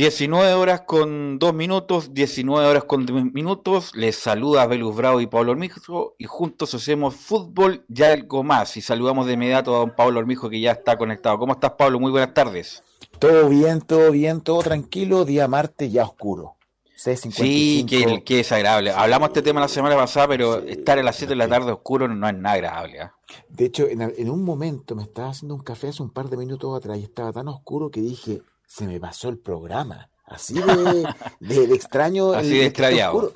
19 horas con 2 minutos, 19 horas con 2 minutos. Les saluda Belus Bravo y Pablo Ormijo y juntos hacemos fútbol y algo más. Y saludamos de inmediato a don Pablo Ormijo que ya está conectado. ¿Cómo estás, Pablo? Muy buenas tardes. Todo bien, todo bien, todo tranquilo. Día martes ya oscuro. Sí, que, que desagradable. Hablamos de este tema la semana pasada, pero estar a las 7 de la tarde oscuro no es nada agradable. ¿ah? De hecho, en, en un momento me estaba haciendo un café hace un par de minutos atrás y estaba tan oscuro que dije, se me pasó el programa. Así de, de, extraño. Así de extraviado.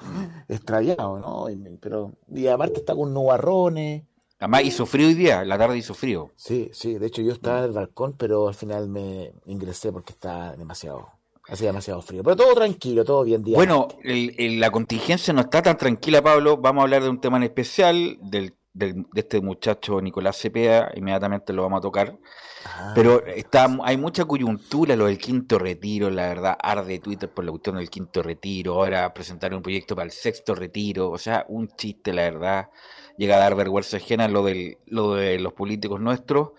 Extraviado, ¿no? Pero día aparte está con nubarrones. Además hizo frío hoy día, la tarde hizo frío. Sí, sí, de hecho yo estaba en el balcón, pero al final me ingresé porque está demasiado, hacía demasiado frío. Pero todo tranquilo, todo bien. Día bueno, la contingencia no está tan tranquila, Pablo. Vamos a hablar de un tema en especial, del, del, de este muchacho Nicolás Cepeda, inmediatamente lo vamos a tocar. Ah. Pero está, hay mucha coyuntura lo del quinto retiro, la verdad, arde Twitter por la cuestión del quinto retiro, ahora presentar un proyecto para el sexto retiro, o sea, un chiste, la verdad, llega a dar vergüenza ajena lo, del, lo de los políticos nuestros.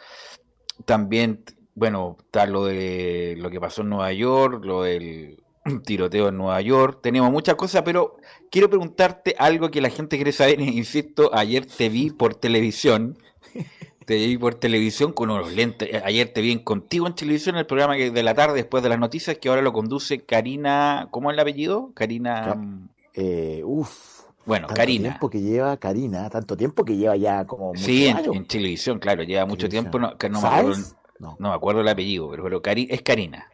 También, bueno, está lo de lo que pasó en Nueva York, lo del tiroteo en Nueva York, tenemos muchas cosas, pero quiero preguntarte algo que la gente quiere saber, insisto, ayer te vi por televisión te vi por televisión con unos lentes. Eh, ayer te vi contigo en televisión en el programa de la tarde después de las noticias que ahora lo conduce Karina. ¿Cómo es el apellido? Karina. Eh, uf. Bueno, tanto Karina. tiempo que lleva Karina, tanto tiempo que lleva ya como. Sí, en, televisión, claro, lleva mucho tiempo. No, no, me acuerdo, no. me acuerdo el apellido, pero, pero es Karina.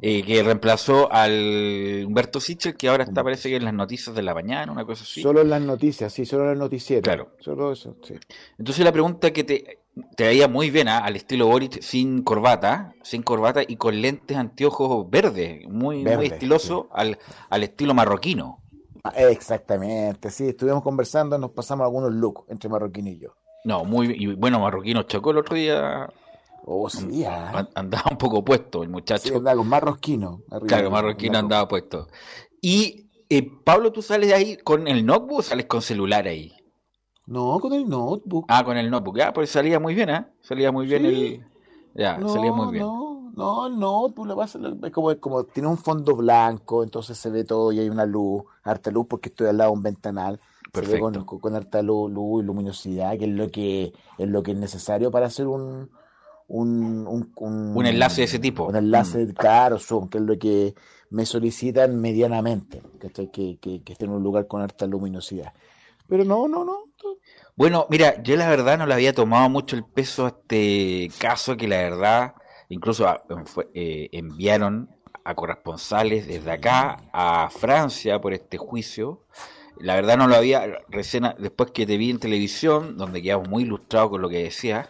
Eh, que reemplazó al Humberto Sichel, que ahora está, parece que en las noticias de la mañana, una cosa así. Solo en las noticias, sí, solo en las noticias. Claro. Solo eso, sí. Entonces la pregunta que te, te veía muy bien ¿ah? al estilo Boric, sin corbata, sin corbata y con lentes anteojos verdes, muy, muy estiloso al, al estilo marroquino. Ah, exactamente, sí, estuvimos conversando, nos pasamos algunos looks entre marroquino y yo. No, muy y bueno, marroquino chocó el otro día. Oh, sí, ah. andaba un poco puesto el muchacho. Sí, andaba con marroquino. Claro, marroquino andaba puesto. Y eh, Pablo, ¿tú sales ahí con el notebook o sales con celular ahí? No, con el notebook. Ah, con el notebook. Ah, pues salía muy bien, ¿eh? Salía muy bien el. Ya, salía muy bien. No, no, el notebook lo pasa, es como, como tiene un fondo blanco, entonces se ve todo y hay una luz, harta luz, porque estoy al lado de un ventanal. Perfecto. Se ve con, con harta luz, luz, y luminosidad, que es lo que es lo que es necesario para hacer un, un, un, un, enlace de ese tipo. Un enlace, mm. claro, son, que es lo que me solicitan medianamente, que, que, que, que esté en un lugar con harta luminosidad. Pero no, no, no. Bueno, mira, yo la verdad no le había tomado mucho el peso a este caso que la verdad incluso ah, eh, enviaron a corresponsales desde acá a Francia por este juicio. La verdad no lo había, recién después que te vi en televisión, donde quedamos muy ilustrados con lo que decías,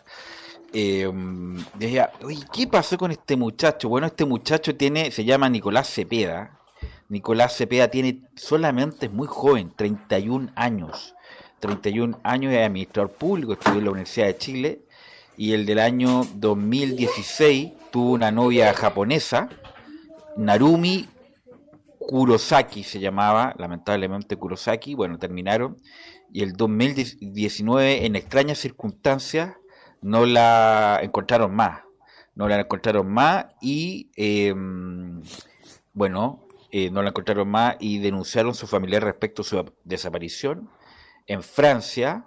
eh, decía, ¿qué pasó con este muchacho? Bueno, este muchacho tiene, se llama Nicolás Cepeda, Nicolás Cepeda tiene solamente, es muy joven, 31 años. 31 años es administrador público, estudió en la Universidad de Chile y el del año 2016 tuvo una novia japonesa, Narumi Kurosaki se llamaba, lamentablemente Kurosaki, bueno, terminaron y el 2019 en extrañas circunstancias no la encontraron más, no la encontraron más y em, bueno, eh, no la encontraron más y denunciaron su familiar respecto a su desaparición en Francia.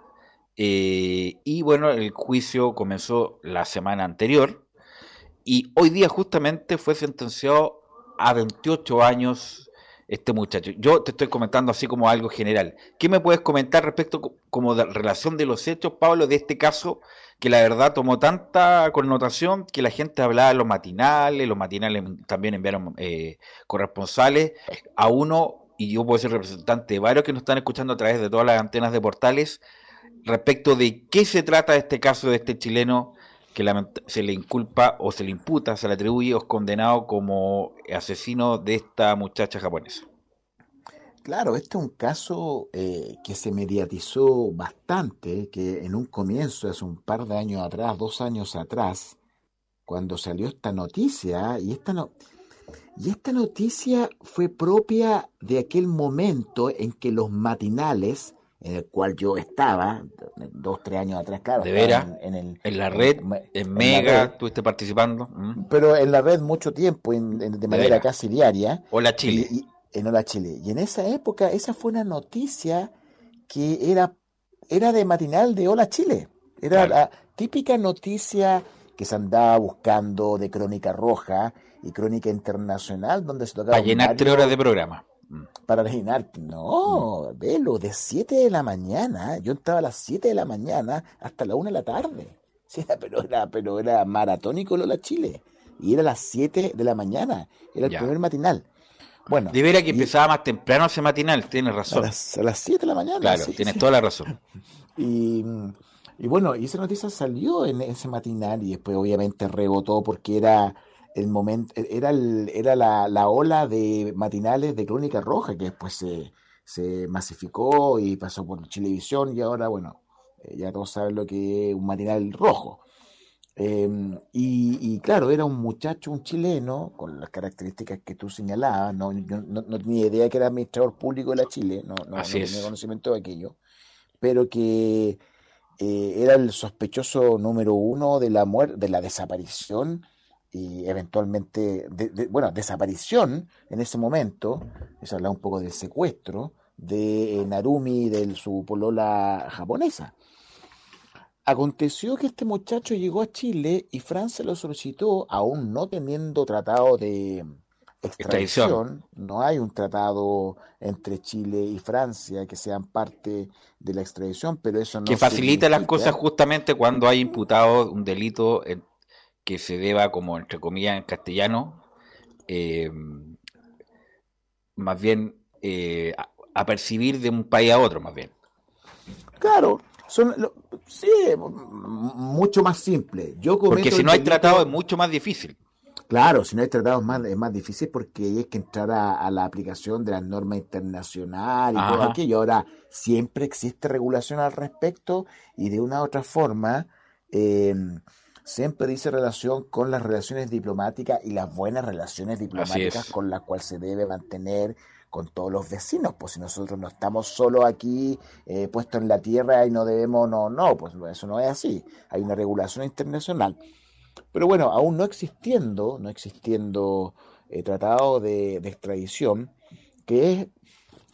Eh, y bueno, el juicio comenzó la semana anterior y hoy día justamente fue sentenciado a 28 años este muchacho. Yo te estoy comentando así como algo general. ¿Qué me puedes comentar respecto como de relación de los hechos, Pablo, de este caso que la verdad tomó tanta connotación que la gente hablaba de los matinales, los matinales también enviaron eh, corresponsales, a uno, y yo puedo ser representante de varios que nos están escuchando a través de todas las antenas de portales, respecto de qué se trata este caso de este chileno que se le inculpa o se le imputa, se le atribuye o es condenado como asesino de esta muchacha japonesa. Claro, este es un caso eh, que se mediatizó bastante, que en un comienzo, hace un par de años atrás, dos años atrás, cuando salió esta noticia, y esta, no, y esta noticia fue propia de aquel momento en que los matinales, en el cual yo estaba, dos, tres años atrás, claro. ¿De veras? En, la red, en, Mega, estuviste participando. Mm. Pero en la red mucho tiempo, de manera casi diaria. Hola Chile en Hola Chile. Y en esa época, esa fue una noticia que era, era de matinal de Hola Chile. Era la típica noticia que se andaba buscando de Crónica Roja y Crónica Internacional, donde se tocaba. Para llenar tres horas de programa. Mm. Para llenar, no, mm. velo, de 7 de la mañana, yo estaba a las 7 de la mañana hasta la 1 de la tarde. Sí, pero era, pero era maratónico Lola Chile. Y era a las 7 de la mañana, era el primer matinal. Bueno. De veras que empezaba más temprano ese matinal, tienes razón. A las, a 7 de la mañana. Claro, tienes toda la razón. Y, y, bueno, y esa noticia salió en ese matinal y después obviamente rebotó porque era el momento, era, el, era la, la, ola de matinales de Crónica Roja que después se, se masificó y pasó por televisión y ahora, bueno, eh, ya todos saben lo que es un matinal rojo. Em, y, claro, era un muchacho, un chileno, con las características que tú señalabas, no, no, tenía idea que era administrador público de la Chile, no, no, tenía conocimiento de aquello, pero que eh, era el sospechoso número uno de la muerte, de la desaparición y eventualmente, bueno, desaparición en ese momento, es hablar un poco del secuestro de Narumi, de su polola japonesa. Aconteció que este muchacho llegó a Chile y Francia lo solicitó, aún no teniendo tratado de extradición. No hay un tratado entre Chile y Francia que sean parte de la extradición, pero eso no. Que facilita las cosas justamente cuando hay imputado un delito que se deba, como entre comillas en castellano, eh, más bien eh, a percibir de un país a otro, más bien. Claro, son sí, mucho más simple. Yo porque si no hay tratado es mucho más difícil. Claro, si no hay tratado es más, es más difícil porque hay que entrar a, la aplicación de las normas internacionales y todo aquello. Ahora, siempre existe regulación al respecto y de una u otra forma eh, siempre dice relación con las relaciones diplomáticas y las buenas relaciones diplomáticas con las cuales se debe mantener con todos los vecinos, pues si nosotros no estamos solo aquí eh, puestos en la tierra y no debemos, no, no, pues eso no es así, hay una regulación internacional. Pero bueno, aún no existiendo, no existiendo eh, tratado de, extradición, que es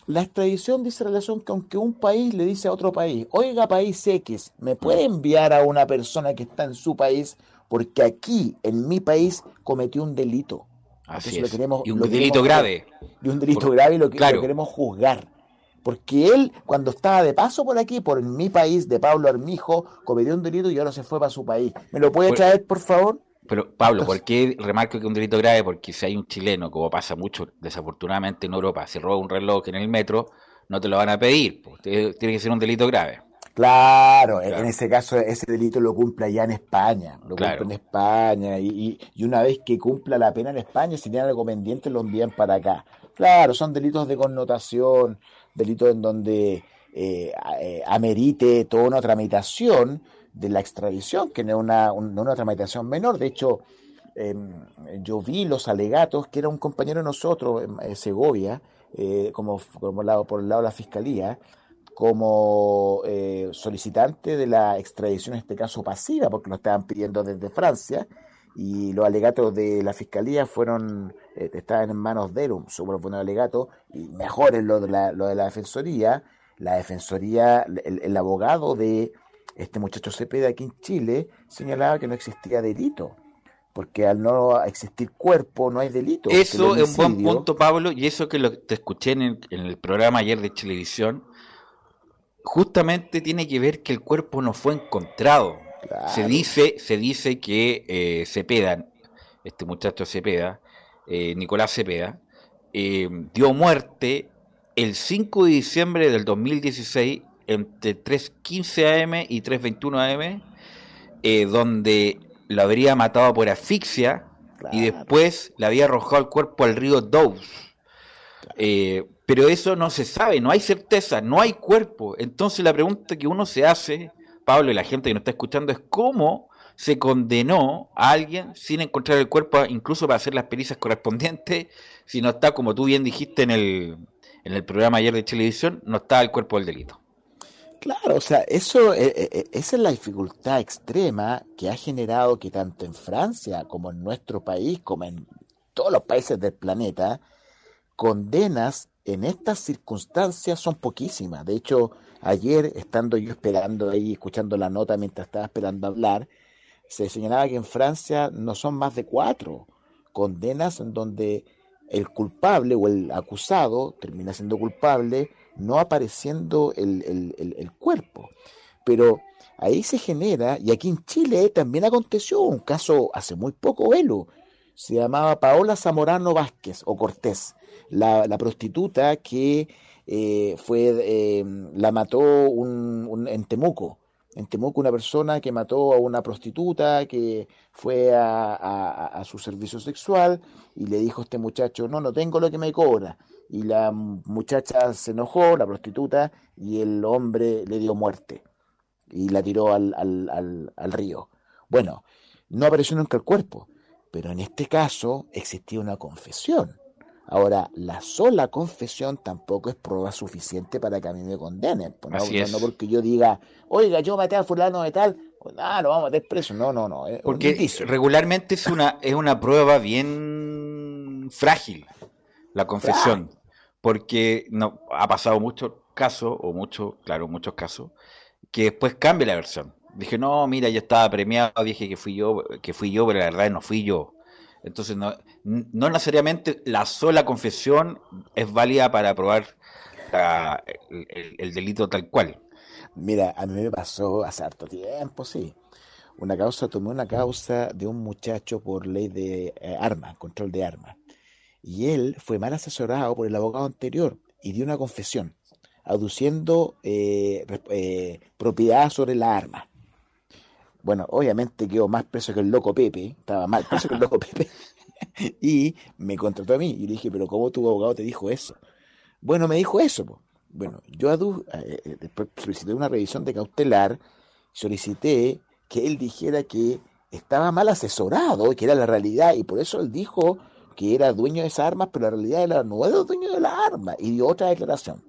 la extradición dice relación que aunque un país le dice a otro país, oiga país X, me puede enviar a una persona que está en su país porque aquí, en mi país, cometió un delito. Así es. y un delito grave. Y un delito grave y lo, que, queremos juzgar. Porque él, cuando estaba de paso por aquí, por mi país, de Pablo Armijo, cometió un delito y ahora se fue para su país. ¿Me lo puede traer, por favor? Pero, Pablo, ¿por qué remarco que un delito grave? Porque si hay un chileno, como pasa mucho, desafortunadamente en Europa, se roba un reloj en el metro, no te lo van a pedir. Tiene que ser un delito grave. Claro, en ese caso ese delito lo cumple allá en España, lo cumple en España y, una vez que cumpla la pena en España, si tiene algo pendiente lo envían para acá. Claro, son delitos de connotación, delitos en donde eh, eh, amerite toda una tramitación de la extradición, que no es una, una tramitación menor. De hecho, em, yo vi los alegatos, que era un compañero de nosotros, en Segovia, eh, como, como lado, por el lado de la fiscalía, como eh, solicitante de la extradición, en este caso pasiva, porque lo estaban pidiendo desde Francia, y los alegatos de la fiscalía fueron, eh, estaban en manos de un súper buen alegato, y mejor es lo de la, lo de la defensoría. La defensoría, el, abogado de este muchacho Cepeda aquí en Chile señalaba que no existía delito porque al no existir cuerpo no hay delito. Eso es un buen punto, Pablo, y eso que lo, te escuché en el, en el programa ayer de televisión, justamente tiene que ver que el cuerpo no fue encontrado. Se dice, se dice que eh, Cepeda, este muchacho Cepeda, eh, Nicolás Cepeda, eh, dio muerte el 5 de diciembre del 2016 entre 3.15 am y 3.21 am, eh, donde lo habría matado por asfixia y después le había arrojado el cuerpo al río Doubs. Eh, pero eso no se sabe, no hay certeza, no hay cuerpo. Entonces la pregunta que uno se hace, Pablo y la gente que nos está escuchando, es cómo se condenó a alguien sin encontrar el cuerpo, incluso para hacer las pericias correspondientes, si no está, como tú bien dijiste en el, en el programa ayer de televisión, no está el cuerpo del delito. Claro, o sea, eso, eh, eh, eh, esa es la dificultad extrema que ha generado que tanto en Francia como en nuestro país, como en todos los países del planeta, condenas en estas circunstancias son poquísimas. De hecho, ayer, estando yo esperando ahí, escuchando la nota mientras estaba esperando hablar, se señalaba que en Francia no son más de cuatro condenas en donde el culpable o el acusado termina siendo culpable, no apareciendo el, cuerpo. Pero ahí se genera, y aquí en Chile también aconteció un caso hace muy poco, Velo, se llamaba Paola Zamorano Vázquez o Cortés, la, prostituta que eh, fue, eh, la mató un, en Temuco en Temuco una persona que mató a una prostituta que fue a, su servicio sexual y le dijo a este muchacho, no, no tengo lo que me cobra. Y la muchacha se enojó, la prostituta, y el hombre le dio muerte y la tiró al, al, al río. Bueno, no apareció nunca el cuerpo, pero en este caso existía una confesión. Ahora, la sola confesión tampoco es prueba suficiente para que a mí me condenen. Pues, no, porque yo diga, oiga, yo maté a fulano de tal, pues nada, lo vamos a meter preso. No, no, no. porque regularmente es una, es una prueba bien frágil, la confesión. Porque no, ha pasado muchos casos, o muchos, claro, muchos casos, que después cambia la versión. Dije, no, mira, yo estaba premiado, dije que fui yo, que fui yo, pero la verdad no fui yo. Entonces, no, no necesariamente la sola confesión es válida para probar el, delito tal cual. Mira, a mí me pasó hace harto tiempo, sí. Una causa, tomé una causa de un muchacho por ley de eh, armas, control de armas. Y él fue mal asesorado por el abogado anterior y dio una confesión, aduciendo eh, eh, propiedad sobre la arma. Bueno, obviamente quedó más preso que el loco Pepe, estaba mal preso que el loco Pepe, y me contrató a mí. Y le dije, pero ¿cómo tu abogado te dijo eso? Bueno, me dijo eso. Bueno, yo eh, eh, después solicité una revisión de cautelar, solicité que él dijera que estaba mal asesorado, que era la realidad, y por eso él dijo que era dueño de esas armas, pero la realidad era no era dueño de las armas, y dio otra declaración.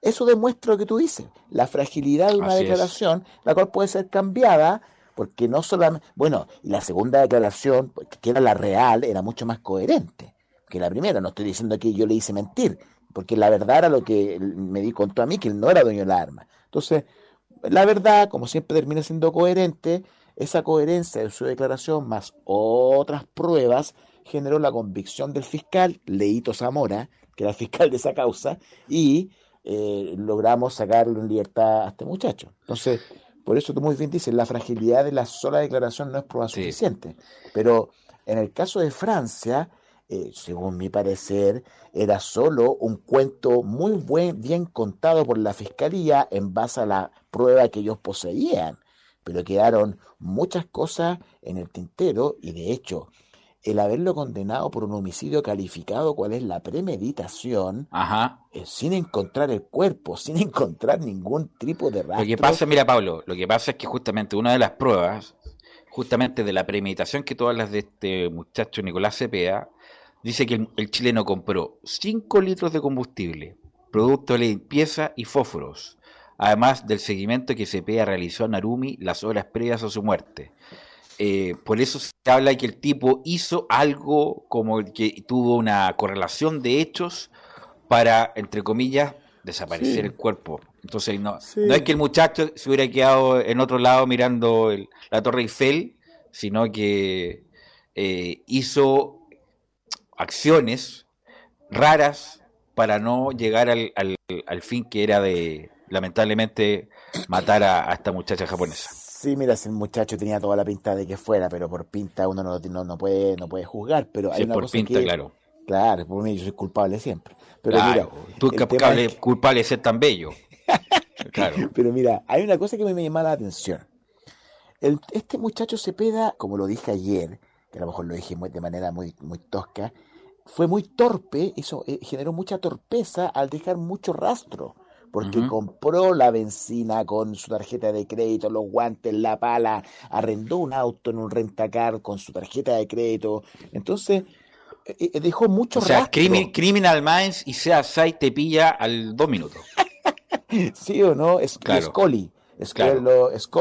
Eso demuestra lo que tú dices, la fragilidad de una declaración, la cual puede ser cambiada porque no solamente, bueno, la segunda declaración, que era la real, era mucho más coherente que la primera. No estoy diciendo que yo le hice mentir, porque la verdad era lo que me di contó a mí, que él no era dueño de la arma. Entonces, la verdad, como siempre termina siendo coherente, esa coherencia de su declaración más otras pruebas generó la convicción del fiscal, Leito Zamora, que era el fiscal de esa causa, y eh, logramos sacarlo en libertad a este muchacho. Entonces, por eso tú muy bien dices, la fragilidad de la sola declaración no es prueba suficiente. Pero en el caso de Francia, eh, según mi parecer, era solo un cuento muy buen, bien contado por la fiscalía en base a la prueba que ellos poseían. Pero quedaron muchas cosas en el tintero y de hecho el haberlo condenado por un homicidio calificado, cuál es la premeditación, eh, sin encontrar el cuerpo, sin encontrar ningún tipo de rastro. Lo que pasa, mira Pablo, lo que pasa es que justamente una de las pruebas, justamente de la premeditación que todas las de este muchacho Nicolás Cepeda, dice que el, chileno compró 5 litros de combustible, producto de limpieza y fósforos, además del seguimiento que Cepeda realizó a Narumi las horas previas a su muerte. Eh, por eso se habla de que el tipo hizo algo como que tuvo una correlación de hechos para, entre comillas, desaparecer el cuerpo. Entonces, no, no es que el muchacho se hubiera quedado en otro lado mirando la Torre Eiffel, sino que eh, hizo acciones raras para no llegar al, al, fin que era de, lamentablemente, matar a esta muchacha japonesa. Sí, mira, ese muchacho tenía toda la pinta de que fuera, pero por pinta uno no, no, puede, no puede juzgar. Pero hay una por pinta, claro. Claro, por mí yo soy culpable siempre. Pero mira, tú es culpable de ser tan bello. Claro. Pero mira, hay una cosa que me llama la atención. este muchacho Cepeda, como lo dije ayer, que a lo mejor lo dije de manera muy, muy tosca, fue muy torpe, eso eh, generó mucha torpeza al dejar mucho rastro, porque compró la benzina con su tarjeta de crédito, los guantes, la pala, arrendó un auto en un rentacar con su tarjeta de crédito. Entonces, eh, eh, dejó mucho o sea, Criminal Minds y sea te pilla al dos minutos. sí o no, es, claro. Scully,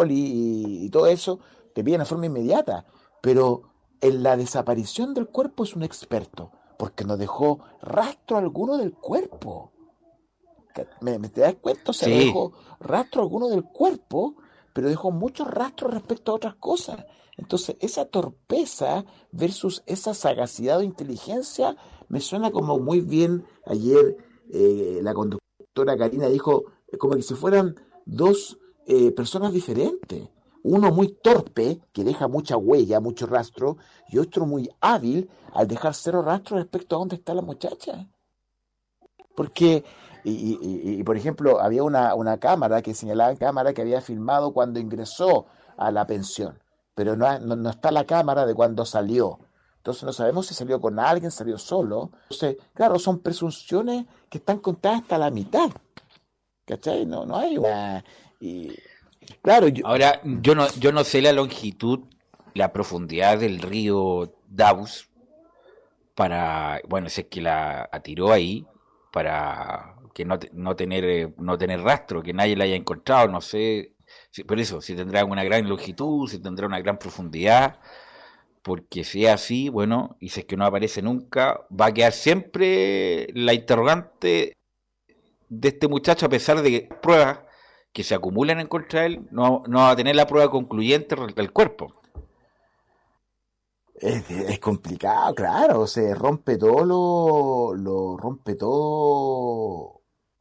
y, y, todo eso te pillan de forma inmediata. Pero en la desaparición del cuerpo es un experto, porque no dejó rastro alguno del cuerpo. ¿Me, te das cuenta? O sea, dejó rastro alguno del cuerpo, pero dejó muchos rastros respecto a otras cosas. Entonces, esa torpeza versus esa sagacidad o inteligencia me suena como muy bien. Ayer eh, la conductora Karina dijo como que si fueran dos eh, personas diferentes. Uno muy torpe, que deja mucha huella, mucho rastro, y otro muy hábil al dejar cero rastro respecto a dónde está la muchacha. Porque, y, por ejemplo, había una, una, cámara que señalaba cámara que había filmado cuando ingresó a la pensión, pero no, no, está la cámara de cuando salió. Entonces no sabemos si salió con alguien, salió solo. Entonces, claro, son presunciones que están contadas hasta la mitad. ¿Cachai? No, no hay una... Y, Claro, ahora yo no, yo no sé la longitud, la profundidad del río Davos para, bueno, si es que la atiró ahí para que no, no tener eh, no tener rastro, que nadie la haya encontrado, no sé, por eso, si tendrá una gran longitud, si tendrá una gran profundidad, porque si es así, bueno, y si es que no aparece nunca, va a quedar siempre la interrogante de este muchacho a pesar de que pruebas que se acumulan en contra de él, no, no va a tener la prueba concluyente del cuerpo. Es, complicado, claro, se rompe todo lo, lo rompe todo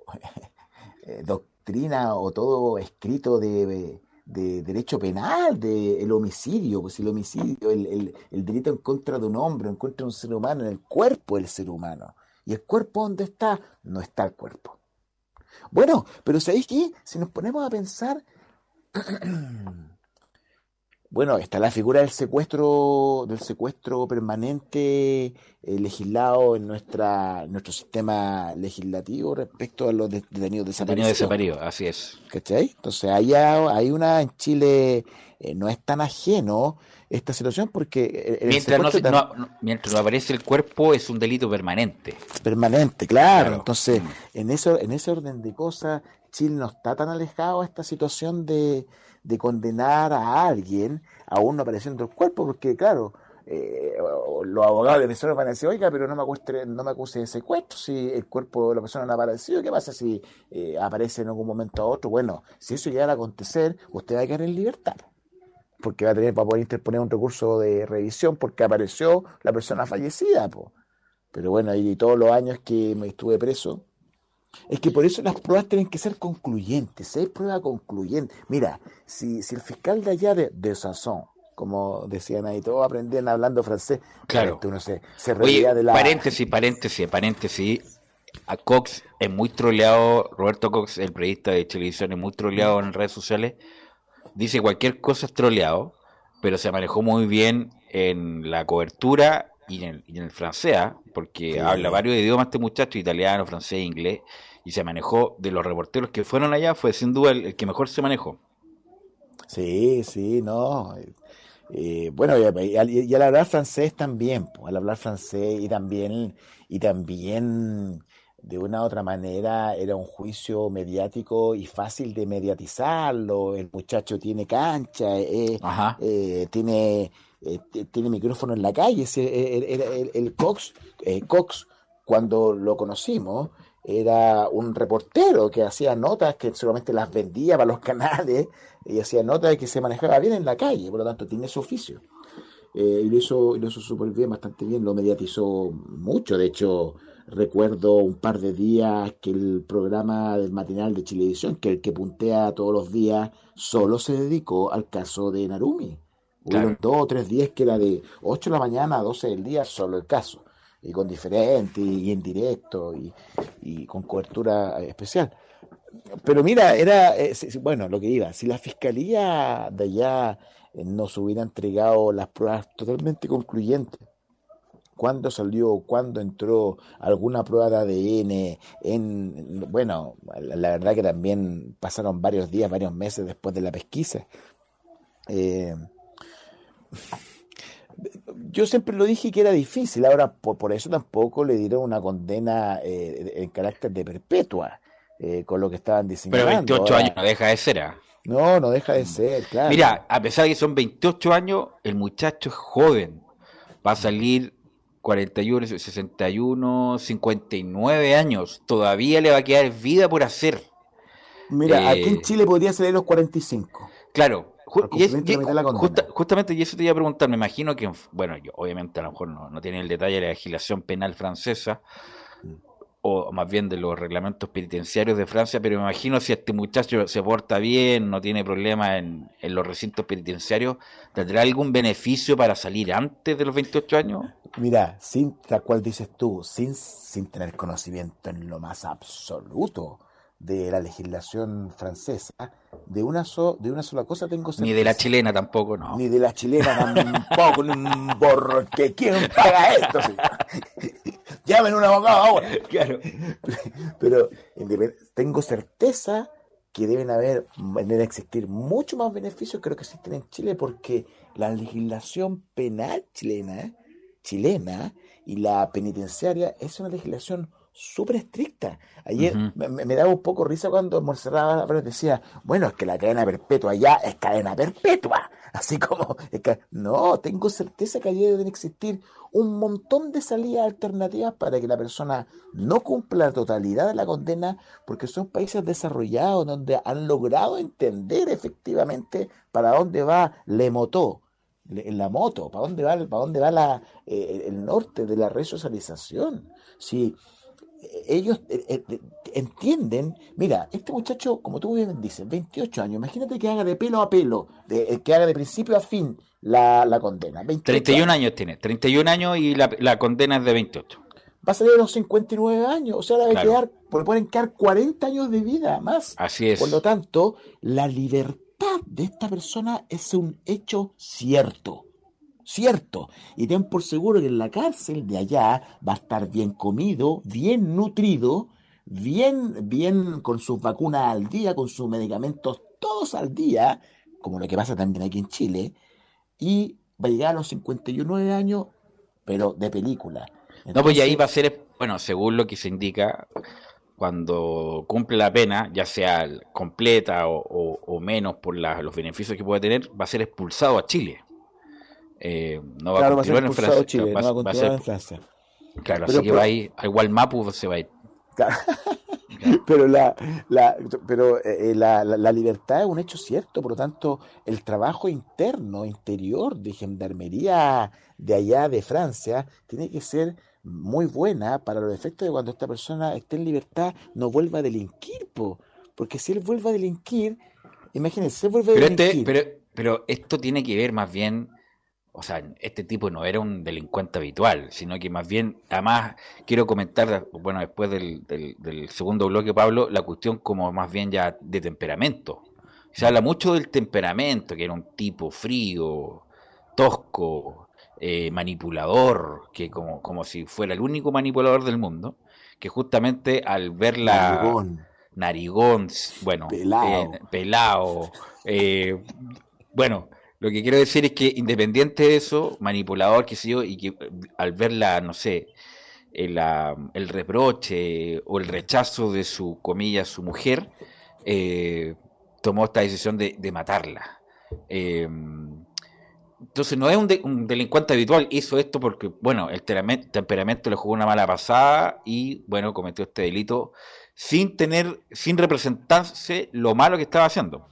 doctrina o todo escrito de, derecho penal, de el homicidio, pues el homicidio, el, el, el, delito en contra de un hombre, en contra de un ser humano, en el cuerpo del ser humano. ¿Y el cuerpo dónde está? No está el cuerpo. Bueno, pero ¿sabéis qué? Si nos ponemos a pensar, bueno, está la figura del secuestro, del secuestro permanente eh, legislado en nuestra, nuestro sistema legislativo respecto a los detenidos desaparecidos. desaparecidos, así es. ¿Cachai? Entonces, hay, hay una en Chile, eh, no es tan ajeno esta situación porque mientras no, mientras no aparece el cuerpo es un delito permanente permanente claro, entonces mm. en eso en ese orden de cosas Chile no está tan alejado a esta situación de, de condenar a alguien aún no apareciendo el cuerpo porque claro eh, los abogados defensores van a decir, oiga, pero no me, acuse, no me acuse de secuestro si el cuerpo de la persona no ha aparecido. ¿Qué pasa si eh, aparece en algún momento a otro? Bueno, si eso llegara a acontecer, usted va a quedar en libertad porque va a tener para poder interponer un recurso de revisión porque apareció la persona fallecida. Pero bueno, y todos los años que me estuve preso, es que por eso las pruebas tienen que ser concluyentes, hay prueba concluyente. Mira, si, si el fiscal de allá de, de Sasson, como decían ahí, todos aprendían hablando francés, claro, uno se, se reía de la... Paréntesis, paréntesis, paréntesis. A Cox es muy troleado, Roberto Cox, el periodista de televisión, es muy troleado en redes sociales dice cualquier cosa es troleado, pero se manejó muy bien en la cobertura y en el, francés, ¿ah? porque habla varios idiomas este muchacho, italiano, francés, inglés, y se manejó de los reporteros que fueron allá, fue sin duda el, que mejor se manejó. Sí, sí, no. Eh, bueno, y, al, hablar francés también, al hablar francés y también, y también de una u otra manera era un juicio mediático y fácil de mediatizarlo. El muchacho tiene cancha, eh, eh tiene, eh, tiene micrófono en la calle. El, el, Cox, eh, Cox, cuando lo conocimos, era un reportero que hacía notas que solamente las vendía para los canales y hacía notas de que se manejaba bien en la calle, por lo tanto tiene su oficio. y lo hizo, lo hizo súper bien, bastante bien, lo mediatizó mucho, de hecho Recuerdo un par de días que el programa del matinal de Chilevisión, que el que puntea todos los días, solo se dedicó al caso de Narumi. Hubo dos o tres días que era de 8 de la mañana a 12 del día, solo el caso. Y con diferente, y en directo, y, con cobertura especial. pero mira, era, eh, bueno, lo que iba, si la fiscalía de allá eh, nos hubiera entregado las pruebas totalmente concluyentes, cuándo salió, cuándo entró alguna prueba de ADN, en, bueno, la verdad que también pasaron varios días, varios meses después de la pesquisa. Eh, yo siempre lo dije que era difícil, ahora por, eso tampoco le dieron una condena eh, en carácter de perpetua, eh, con lo que estaban diciendo. Pero 28 años no deja de ser. ¿ah? No, no deja de ser, claro. Mira, a pesar de que son 28 años, el muchacho es joven. Va a salir 41, 61, 59 años. Todavía le va a quedar vida por hacer. Mira, aquí en eh, Chile podría salir los 45. Claro, justamente, y eso te iba a preguntar, me imagino que, bueno, yo obviamente a lo mejor no, tiene el detalle de la legislación penal francesa, o más bien de los reglamentos penitenciarios de Francia, pero me imagino si este muchacho se porta bien, no tiene problemas en, los recintos penitenciarios, ¿tendrá algún beneficio para salir antes de los 28 años? Mira, sin, tal cual dices tú, sin, sin tener conocimiento en lo más absoluto de la legislación francesa, de una, de una sola cosa tengo Ni de la chilena tampoco, no. Ni de la chilena tampoco, ¿quién paga esto? Llamen un abogado ahora. Claro. Pero tengo certeza que deben haber, deben existir mucho más beneficios que lo que existen en Chile, porque la legislación penal chilena, chilena y la penitenciaria es una legislación súper estricta. Ayer me, daba un poco risa cuando Monserrat decía, bueno, es que la cadena perpetua ya es cadena perpetua. Así como, no, tengo certeza que allí deben existir un montón de salidas alternativas para que la persona no cumpla la totalidad de la condena, porque son países desarrollados donde han logrado entender efectivamente para dónde va le moto en la moto, para dónde va, para dónde va la, eh, el norte de la resocialización. Si ellos eh, eh, entienden, mira, este muchacho, como tú bien dices, 28 años, imagínate que haga de pelo a pelo, eh, que haga de principio a fin la, la condena. 31 años. tiene, 31 años y la, condena es de 28. Va a salir a los 59 años, o sea, debe quedar, pueden quedar 40 años de vida más. Así es. Por lo tanto, la libertad de esta persona es un hecho cierto cierto. Y ten por seguro que en la cárcel de allá va a estar bien comido, bien nutrido, bien, bien con sus vacunas al día, con sus medicamentos todos al día, como lo que pasa también aquí en Chile, y va a llegar a los 59 años, pero de película. no, pues y ahí va a ser, bueno, según lo que se indica, cuando cumple la pena, ya sea completa o, menos por los beneficios que puede tener, va a ser expulsado a Chile. Eh, no va a continuar en Francia. Chile, va, no va a continuar en Francia. Claro, así que va a ir, igual Mapu se va a ir. pero la, la pero eh, la, la, libertad es un hecho cierto, por lo tanto, el trabajo interno, interior de gendarmería de allá de Francia tiene que ser muy buena para los efectos de cuando esta persona esté en libertad no vuelva a delinquir, porque si él vuelve a delinquir, imagínense, él vuelve a pero este, delinquir. pero, pero esto tiene que ver más bien o sea, este tipo no era un delincuente habitual, sino que más bien, además, quiero comentar, bueno, después del, del, segundo bloque, Pablo, la cuestión como más bien ya de temperamento. Se habla mucho del temperamento, que era un tipo frío, tosco, eh, manipulador, que como, como si fuera el único manipulador del mundo, que justamente al ver la... Narigón. Narigón, bueno, pelado. Eh, bueno, lo que quiero decir es que independiente de eso, manipulador, que sé yo, y que eh, al ver la, no sé, el, el reproche o el rechazo de su, comilla, su mujer, eh, tomó esta decisión de, matarla. Em, entonces no es un, delincuente habitual, hizo esto porque, bueno, el temperamento le jugó una mala pasada y, bueno, cometió este delito sin tener, sin representarse lo malo que estaba haciendo.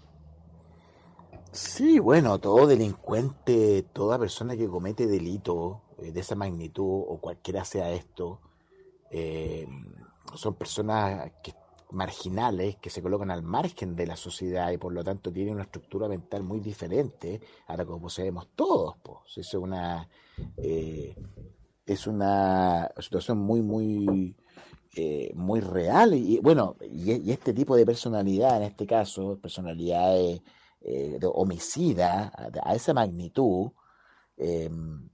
Sí, bueno, todo delincuente, toda persona que comete delito eh, de esa magnitud o cualquiera sea esto, eh, son personas que, marginales que se colocan al margen de la sociedad y por lo tanto tienen una estructura mental muy diferente a la que poseemos todos. Pues. Es una, eh, es una situación muy, muy eh, muy real. Y bueno, y, este tipo de personalidad, en este caso, personalidad eh, de homicida a, esa magnitud, em,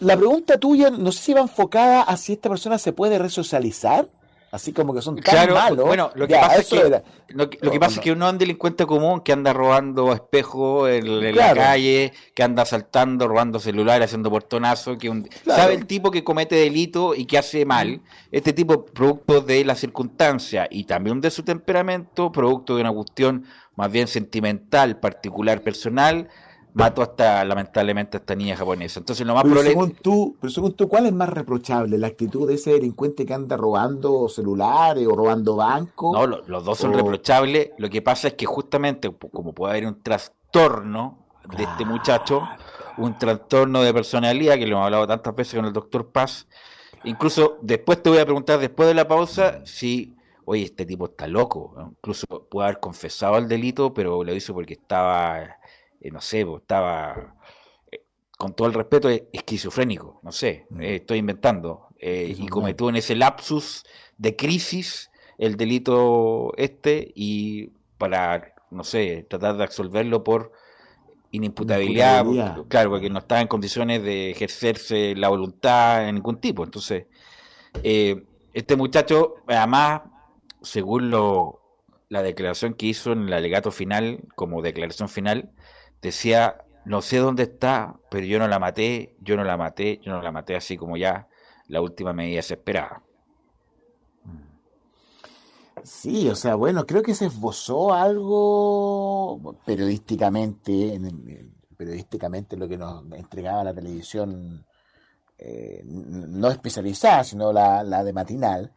la pregunta tuya, no sé si va enfocada a si esta persona se puede resocializar Así como que son tan claro, malos. Bueno, lo que pasa, es que, lo, que, pasa es que uno es un delincuente común que anda robando espejos en, la calle, que anda asaltando, robando celulares, haciendo portonazo, que un, sabe el tipo que comete delito y que hace mal. Este tipo, producto de la circunstancia y también de su temperamento, producto de una cuestión más bien sentimental, particular, personal, mató hasta, lamentablemente, a esta niña japonesa. Entonces, lo más pero Según tú, pero según tú, ¿cuál es más reprochable? ¿La actitud de ese delincuente que anda robando celulares o robando bancos? No, los dos son reprochables. Lo que pasa es que justamente, como puede haber un trastorno de este muchacho, un trastorno de personalidad, que lo hemos hablado tantas veces con el doctor Paz, incluso después te voy a preguntar, después de la pausa, si oye, este tipo está loco. Incluso puede haber confesado el delito, pero lo hizo porque estaba eh, no sé, estaba, eh, con todo el respeto, esquizofrénico, no sé, mm. eh, estoy inventando, y cometió en ese lapsus de crisis el delito este y para, no sé, tratar de absolverlo por inimputabilidad, claro, porque no estaba en condiciones de ejercerse la voluntad en ningún tipo. Entonces, este muchacho, además, según lo, la declaración que hizo en el alegato final, como declaración final, decía, no sé dónde está, pero yo no la maté, yo no la maté, yo no la maté, así como ya la última medida se esperaba. Sí, o sea, bueno, creo que se esbozó algo periodísticamente, periodísticamente lo que nos entregaba la televisión, eh, no especializada, sino la, de matinal,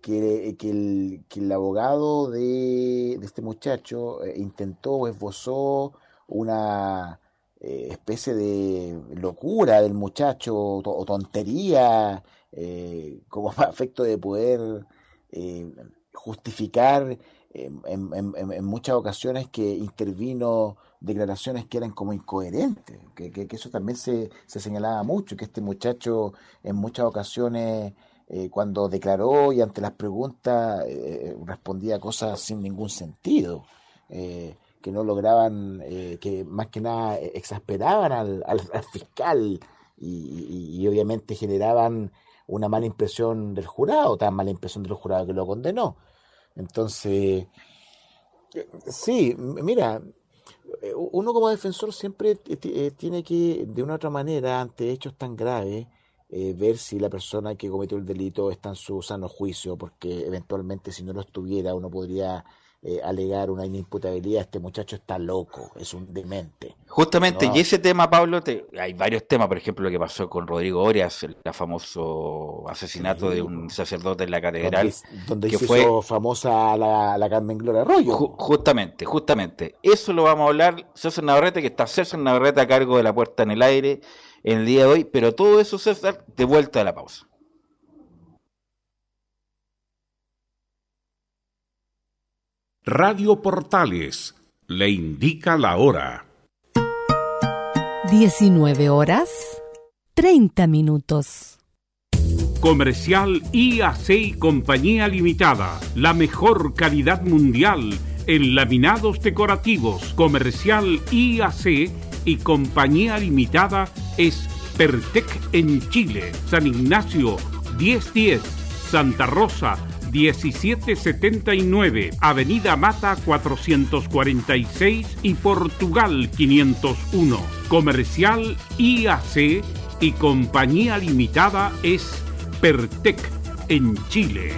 que, que, el, que el abogado de, este muchacho eh, intentó o esbozó una eh, especie de locura del muchacho o tontería eh, como efecto de poder eh, justificar en, muchas ocasiones que intervino declaraciones que eran como incoherentes, que, que, eso también se, se, señalaba mucho, que este muchacho en muchas ocasiones cuando declaró y ante las preguntas respondía cosas sin ningún sentido que no lograban, eh, que más que nada eh, exasperaban al, al, fiscal y, obviamente generaban una mala impresión del jurado, tan mala impresión del jurado que lo condenó. Entonces, eh, sí, mira, uno como defensor siempre tiene que, de una u otra manera, ante hechos tan graves, ver si la persona que cometió el delito está en su sano juicio, porque eventualmente si no lo estuviera uno podría eh, alegar una inimputabilidad, este muchacho está loco, es un demente. Justamente, y ese tema, Pablo, hay varios temas, por ejemplo, lo que pasó con Rodrigo Orias, el, famoso asesinato de un sacerdote en la catedral. Donde, que fue famosa la, la, Carmen Gloria Arroyo. justamente, justamente. Eso lo vamos a hablar César Navarrete, que está César Navarrete a cargo de la puerta en el aire en el día de hoy, pero todo eso, César, de vuelta a la pausa. Radio Portales le indica la hora. 19 horas 30 minutos. Comercial IAC y Compañía Limitada. La mejor calidad mundial en laminados decorativos. Comercial IAC y Compañía Limitada es Pertec en Chile. San Ignacio 1010. Santa Rosa 1779, Avenida Mata 446 y Portugal 501. Comercial IAC y Compañía Limitada es Pertec en Chile.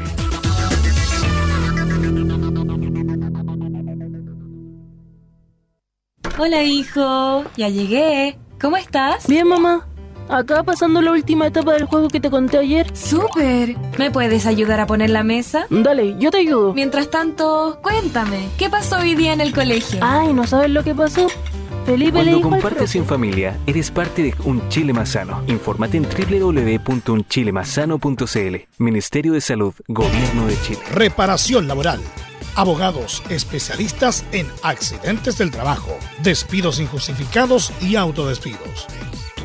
Hola hijo, ya llegué. ¿Cómo estás? Bien mamá. Acá pasando la última etapa del juego que te conté ayer. ¡Súper! ¿Me puedes ayudar a poner la mesa? Dale, yo te ayudo. Mientras tanto, cuéntame, ¿qué pasó hoy día en el colegio? Ay, ¿no sabes lo que pasó? Felipe Cuando compartes en familia, eres parte de Un Chile Más Sano. Infórmate en www.unchilemasano.cl. Ministerio de Salud, Gobierno de Chile. Reparación laboral. Abogados especialistas en accidentes del trabajo, despidos injustificados y autodespidos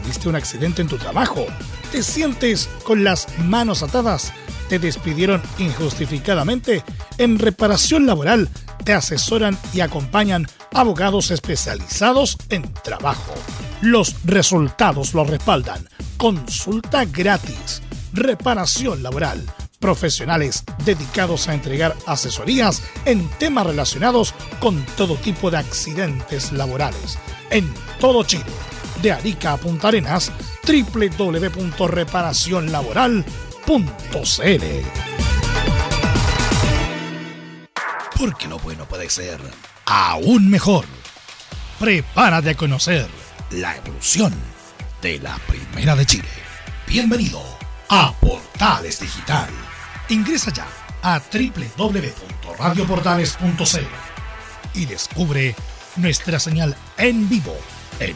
¿Tuviste un accidente en tu trabajo? ¿Te sientes con las manos atadas? ¿Te despidieron injustificadamente? En reparación laboral te asesoran y acompañan abogados especializados en trabajo. Los resultados lo respaldan. Consulta gratis. Reparación laboral. Profesionales dedicados a entregar asesorías en temas relacionados con todo tipo de accidentes laborales. En todo Chile. De Arica a Punta Arenas, www.reparacionlaboral.cl. Porque lo bueno puede ser aún mejor. Prepárate a conocer la evolución de la Primera de Chile. Bienvenido a Portales Digital. Ingresa ya a www.radioportales.cl y descubre nuestra señal en vivo en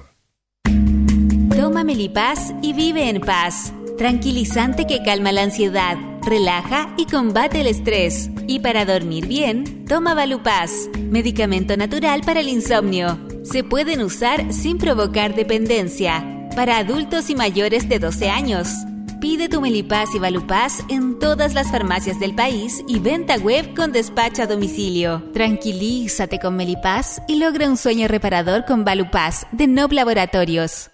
Toma Melipaz y vive en paz. Tranquilizante que calma la ansiedad, relaja y combate el estrés. Y para dormir bien, toma Valupaz, medicamento natural para el insomnio. Se pueden usar sin provocar dependencia. Para adultos y mayores de 12 años. Pide tu Melipaz y Valupaz en todas las farmacias del país y venta web con despacho a domicilio. Tranquilízate con Melipaz y logra un sueño reparador con Valupaz de Nob Laboratorios.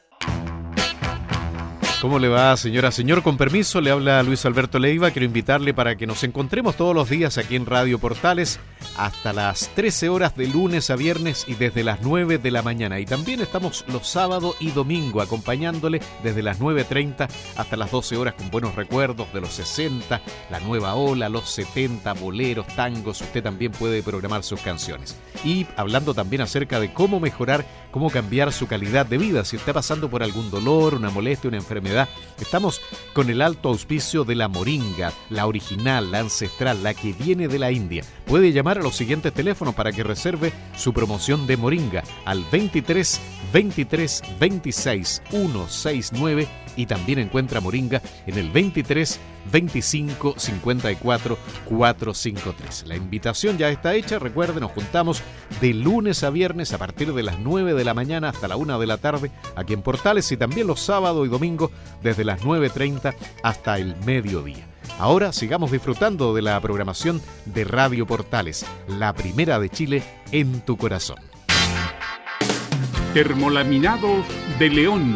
¿Cómo le va, señora? Señor, con permiso, le habla Luis Alberto Leiva. Quiero invitarle para que nos encontremos todos los días aquí en Radio Portales hasta las 13 horas de lunes a viernes y desde las 9 de la mañana. Y también estamos los sábados y domingo acompañándole desde las 9.30 hasta las 12 horas con buenos recuerdos de los 60, la nueva ola, los 70, boleros, tangos. Usted también puede programar sus canciones. Y hablando también acerca de cómo mejorar, cómo cambiar su calidad de vida. Si está pasando por algún dolor, una molestia, una enfermedad, Estamos con el alto auspicio de la moringa, la original, la ancestral, la que viene de la India. Puede llamar a los siguientes teléfonos para que reserve su promoción de moringa al 23 23 26 169 y también encuentra moringa en el 23 25 54 453. La invitación ya está hecha, recuerden, nos juntamos de lunes a viernes a partir de las 9 de la mañana hasta la 1 de la tarde aquí en Portales y también los sábados y domingos desde las 9.30 hasta el mediodía. Ahora sigamos disfrutando de la programación de Radio Portales, la primera de Chile en tu corazón. Termolaminados de León,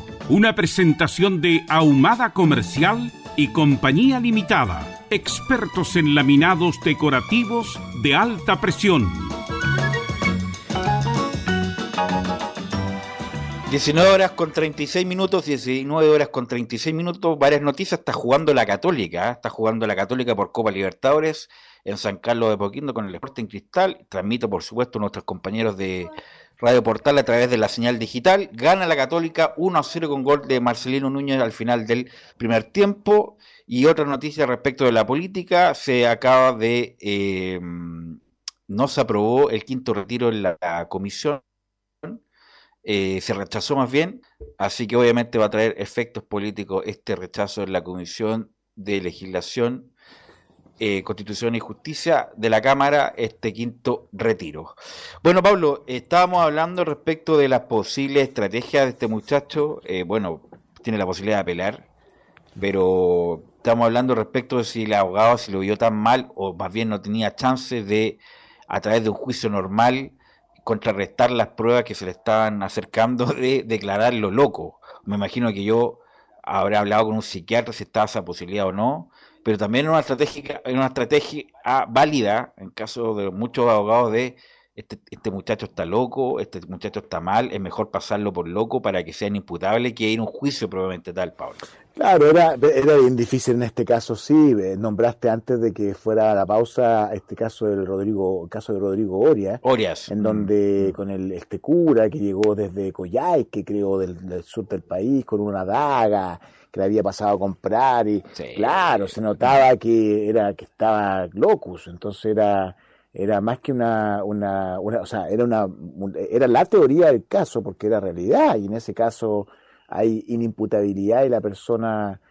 una presentación de Ahumada Comercial y Compañía Limitada, expertos en laminados decorativos de alta presión. 19 horas con 36 minutos, 19 horas con 36 minutos, varias noticias, está jugando la Católica, ¿eh? está jugando la Católica por Copa Libertadores en San Carlos de Poquindo con el Sporting Cristal, transmito por supuesto nuestros compañeros de Radio Portal a través de la señal digital, gana la Católica 1 a 0 con gol de Marcelino Núñez al final del primer tiempo, y otra noticia respecto de la política, se acaba de, eh, no se aprobó el quinto retiro en la comisión. Eh, se rechazó más bien, así que obviamente va a traer efectos políticos este rechazo en la Comisión de Legislación, eh, Constitución y Justicia de la Cámara, este quinto retiro. Bueno, Pablo, estábamos hablando respecto de las posibles estrategias de este muchacho, eh, bueno, tiene la posibilidad de apelar, pero estamos hablando respecto de si el abogado si lo vio tan mal o más bien no tenía chance de, a través de un juicio normal, contrarrestar las pruebas que se le estaban acercando de declararlo loco. Me imagino que yo habré hablado con un psiquiatra si estaba esa posibilidad o no, pero también una estrategia, una estrategia válida en caso de muchos abogados de este, este, muchacho está loco, este muchacho está mal, es mejor pasarlo por loco para que sea inimputable que ir a un juicio probablemente tal, Pablo. Claro, era, era bien difícil en este caso, sí. Nombraste antes de que fuera la pausa este caso del Rodrigo, caso de Rodrigo Oria, Orias, en donde mm. con el este cura que llegó desde Coyhai, que creo del, sur del país, con una daga que le había pasado a comprar y claro, se notaba que era que estaba locus, entonces era era más que una, una, una, o sea, era una, era la teoría del caso porque era realidad y en ese caso hay inimputabilidad y la persona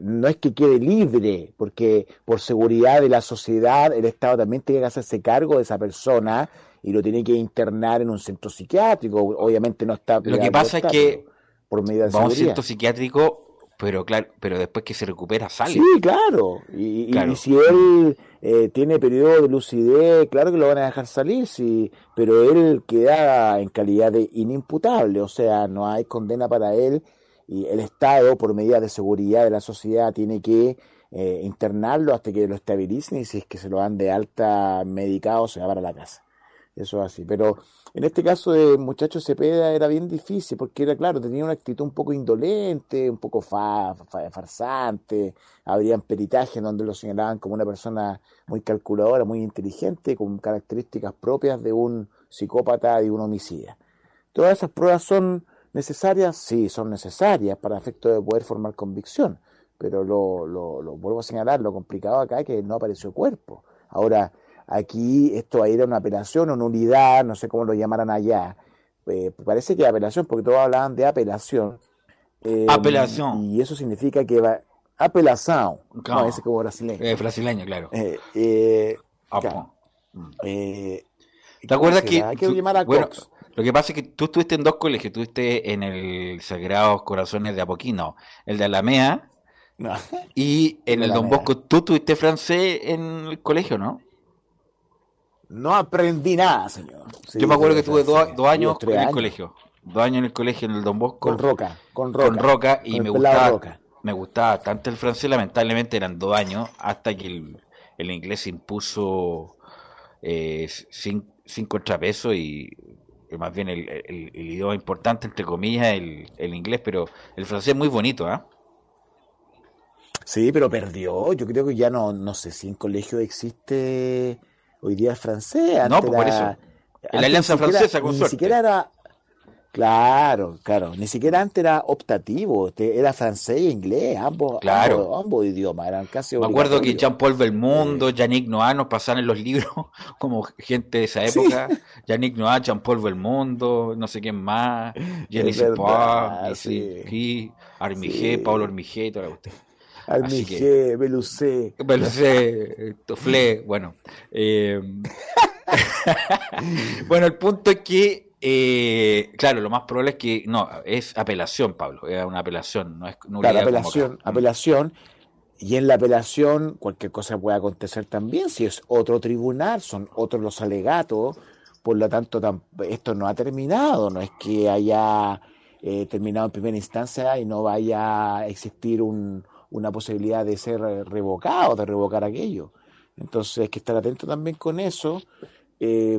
no es que quede libre, porque por seguridad de la sociedad el Estado también tiene que hacerse cargo de esa persona y lo tiene que internar en un centro psiquiátrico. Obviamente no está. Lo que pasa es que por medida de un centro psiquiátrico pero claro, pero después que se recupera sale. Sí, claro. Y, si él eh, tiene periodo de lucidez, claro que lo van a dejar salir, sí, pero él queda en calidad de inimputable, o sea, no hay condena para él y el Estado, por medida de seguridad de la sociedad, tiene que eh, internarlo hasta que lo estabilicen y si es que se lo dan de alta medicado, se va para la casa. Eso es así. Pero en este caso de muchacho Cepeda era bien difícil porque era claro, tenía una actitud un poco indolente, un poco fa, farsante. Habrían peritajes donde lo señalaban como una persona muy calculadora, muy inteligente, con características propias de un psicópata y un homicida. Todas esas pruebas son necesarias, sí, son necesarias para efecto de poder formar convicción. Pero lo, lo, lo vuelvo a señalar, lo complicado acá es que no apareció cuerpo. Ahora, Aquí esto va a ir a una apelación o una unidad, no sé cómo lo llamarán allá. Eh, parece que apelación, porque todos hablaban de apelación. Eh, apelación. Y eso significa que va. Apelación. No, ese como brasileño. Eh, brasileño, claro. Eh, mm. ¿Te acuerdas que.? Hay que llamar a bueno, Lo que pasa es que tú estuviste en dos colegios. Estuviste en el Sagrados Corazones de Apoquino, el de Alamea. Y en el Don Bosco, tú tuviste francés en el colegio, ¿no? No aprendí nada, señor. Yo me acuerdo que tuve dos, años en el colegio. Dos años en el colegio en el Don Bosco. Con Roca. Con Roca. Con Roca y me gustaba, me gustaba tanto el francés, lamentablemente eran dos años, hasta que el, inglés impuso eh, sin, sin contrapeso y más bien el, idioma importante, entre comillas, el, inglés, pero el francés es muy bonito, ¿ah? Sí, pero perdió. Yo creo que ya no, no sé si en colegio existe hoy día es francés. no, pues por eso. En la alianza francesa, con Ni siquiera era. Claro, claro. Ni siquiera antes era optativo. Este, era francés e inglés. Ambos, claro. ambos, idiomas. Eran casi Me acuerdo que Jean-Paul Belmondo, Yannick Noah nos pasaban en los libros como gente de esa época. Yannick Noah, Jean-Paul Belmondo, no sé quién más. Jenny sí. Armigé, Pablo Armigé, toda la Almigé, Belucé. Belucé, Toflé, bueno. Eh, bueno, el punto es que, eh, claro, lo más probable es que, no, es apelación, Pablo, es una apelación, no es claro, apelación, apelación. Y en la apelación cualquier cosa puede acontecer también, si es otro tribunal, son otros los alegatos, por lo tanto esto no ha terminado, no es que haya eh, terminado en primera instancia y no vaya a existir un, una posibilidad de ser revocado, de revocar aquello. Entonces hay que estar atento también con eso. Eh,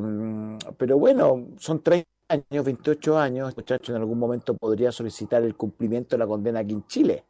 pero bueno, son 30 años, 28 años, este muchacho en algún momento podría solicitar el cumplimiento de la condena aquí en Chile.